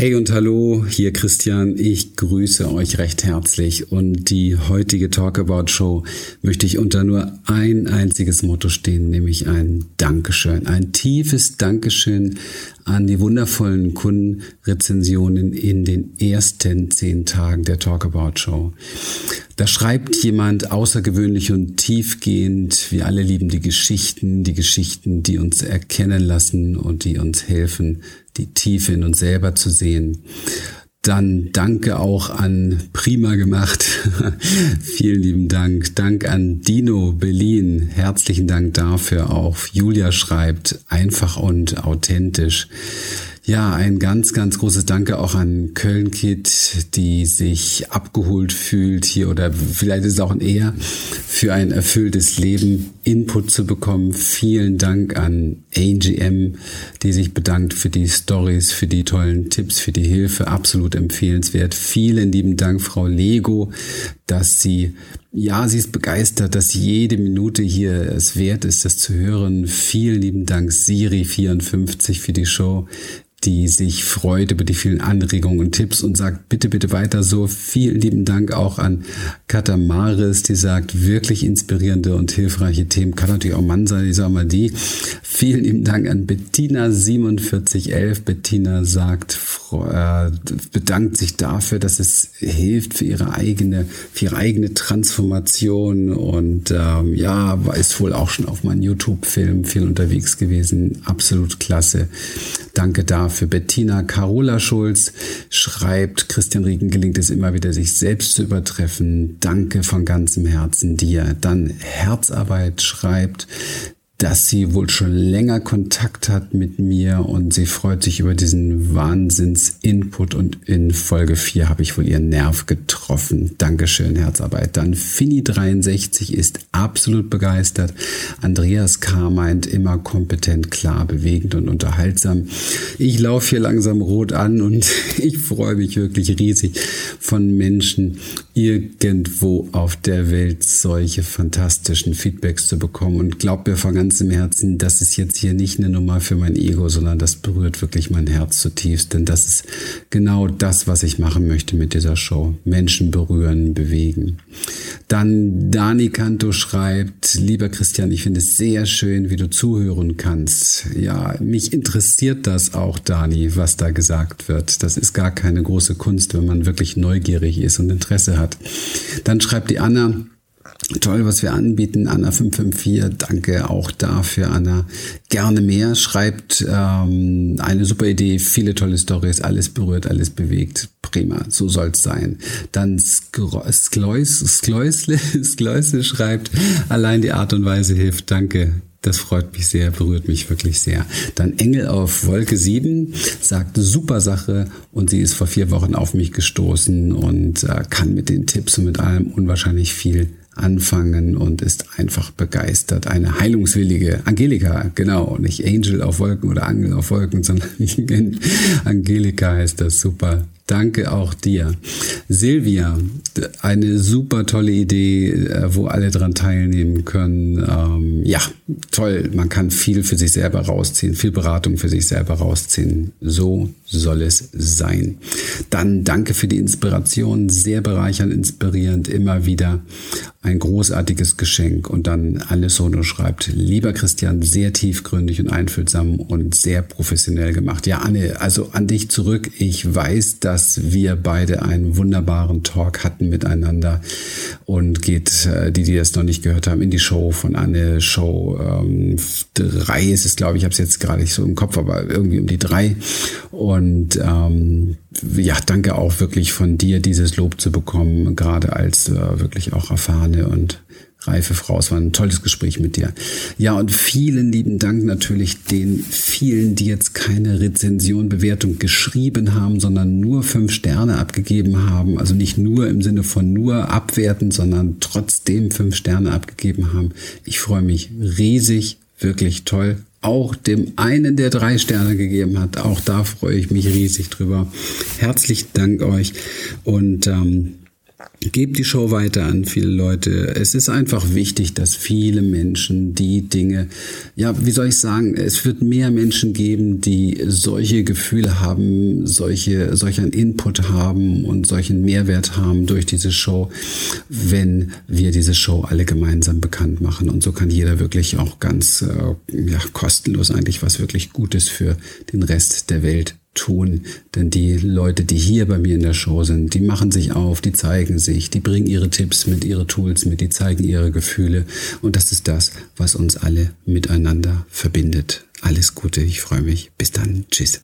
Hey und hallo, hier Christian. Ich grüße euch recht herzlich und die heutige Talkabout Show möchte ich unter nur ein einziges Motto stehen, nämlich ein Dankeschön. Ein tiefes Dankeschön an die wundervollen Kundenrezensionen in den ersten zehn Tagen der Talkabout Show. Da schreibt jemand außergewöhnlich und tiefgehend. Wir alle lieben die Geschichten, die Geschichten, die uns erkennen lassen und die uns helfen, die Tiefe in uns selber zu sehen. Dann danke auch an Prima gemacht. Vielen lieben Dank. Dank an Dino Berlin. Herzlichen Dank dafür auch. Julia schreibt einfach und authentisch. Ja, ein ganz, ganz großes Danke auch an Köln Kid, die sich abgeholt fühlt hier oder vielleicht ist es auch ein eher für ein erfülltes Leben Input zu bekommen. Vielen Dank an AGM, die sich bedankt für die Stories, für die tollen Tipps, für die Hilfe. Absolut empfehlenswert. Vielen lieben Dank, Frau Lego, dass sie ja, sie ist begeistert, dass jede Minute hier es wert ist, das zu hören. Vielen lieben Dank, Siri54, für die Show die sich freut über die vielen Anregungen und Tipps und sagt, bitte, bitte weiter so. Vielen lieben Dank auch an Katamaris, die sagt, wirklich inspirierende und hilfreiche Themen. Kann natürlich auch Mann sein, ich sage mal die. Vielen lieben Dank an Bettina4711. Bettina sagt, äh, bedankt sich dafür, dass es hilft für ihre eigene, für ihre eigene Transformation und ähm, ja, ist wohl auch schon auf meinem YouTube-Film viel unterwegs gewesen. Absolut klasse. Danke dafür. Bettina Carola Schulz schreibt, Christian Riegen gelingt es immer wieder, sich selbst zu übertreffen. Danke von ganzem Herzen dir. Dann Herzarbeit schreibt, dass sie wohl schon länger Kontakt hat mit mir und sie freut sich über diesen Wahnsinns-Input und in Folge 4 habe ich wohl ihren Nerv getroffen. Dankeschön, Herzarbeit. Dann Fini63 ist absolut begeistert. Andreas K. meint immer kompetent, klar, bewegend und unterhaltsam. Ich laufe hier langsam rot an und ich freue mich wirklich riesig von Menschen irgendwo auf der Welt solche fantastischen Feedbacks zu bekommen und glaubt mir von ganzem Herzen, das ist jetzt hier nicht eine Nummer für mein Ego, sondern das berührt wirklich mein Herz zutiefst, denn das ist genau das, was ich machen möchte mit dieser Show. Menschen berühren, bewegen. Dann Dani Kanto schreibt, lieber Christian, ich finde es sehr schön, wie du zuhören kannst. Ja, mich interessiert das auch, Dani, was da gesagt wird. Das ist gar keine große Kunst, wenn man wirklich neugierig ist und Interesse hat. Dann schreibt die Anna, Toll, was wir anbieten, Anna554. Danke auch dafür, Anna. Gerne mehr. Schreibt ähm, eine super Idee, viele tolle Stories, alles berührt, alles bewegt. Prima, so soll's sein. Dann Skleusle, Skleusle schreibt, allein die Art und Weise hilft. Danke. Das freut mich sehr, berührt mich wirklich sehr. Dann Engel auf Wolke 7 sagt, super Sache und sie ist vor vier Wochen auf mich gestoßen und äh, kann mit den Tipps und mit allem unwahrscheinlich viel anfangen und ist einfach begeistert. Eine heilungswillige Angelika, genau, nicht Angel auf Wolken oder Angel auf Wolken, sondern Angelika heißt das super. Danke auch dir. Silvia, eine super tolle Idee, äh, wo alle dran teilnehmen können. Ähm, ja, toll. Man kann viel für sich selber rausziehen, viel Beratung für sich selber rausziehen. So soll es sein. Dann danke für die Inspiration. Sehr bereichernd, inspirierend. Immer wieder ein großartiges Geschenk. Und dann Alessandro schreibt, lieber Christian, sehr tiefgründig und einfühlsam und sehr professionell gemacht. Ja, Anne, also an dich zurück. Ich weiß, dass wir beide einen wunderbaren Talk hatten miteinander und geht, äh, die, die das noch nicht gehört haben, in die Show von Anne. Show ähm, drei ist es, glaube ich, ich habe es jetzt gerade nicht so im Kopf, aber irgendwie um die drei. Und ähm, ja, danke auch wirklich von dir, dieses Lob zu bekommen, gerade als äh, wirklich auch erfahrene und reife Frau. Es war ein tolles Gespräch mit dir. Ja, und vielen lieben Dank natürlich den vielen, die jetzt keine Rezension, Bewertung geschrieben haben, sondern nur fünf Sterne abgegeben haben. Also nicht nur im Sinne von nur abwerten, sondern trotzdem fünf Sterne abgegeben haben. Ich freue mich riesig, wirklich toll. Auch dem einen, der drei Sterne gegeben hat, auch da freue ich mich riesig drüber. Herzlichen Dank euch und ähm, Gebt die Show weiter an viele Leute. Es ist einfach wichtig, dass viele Menschen die Dinge, ja, wie soll ich sagen, es wird mehr Menschen geben, die solche Gefühle haben, solche, solchen Input haben und solchen Mehrwert haben durch diese Show, wenn wir diese Show alle gemeinsam bekannt machen. Und so kann jeder wirklich auch ganz äh, ja, kostenlos eigentlich was wirklich Gutes für den Rest der Welt tun. Denn die Leute, die hier bei mir in der Show sind, die machen sich auf, die zeigen sich, die bringen ihre Tipps mit, ihre Tools mit, die zeigen ihre Gefühle. Und das ist das, was uns alle miteinander verbindet. Alles Gute, ich freue mich. Bis dann. Tschüss.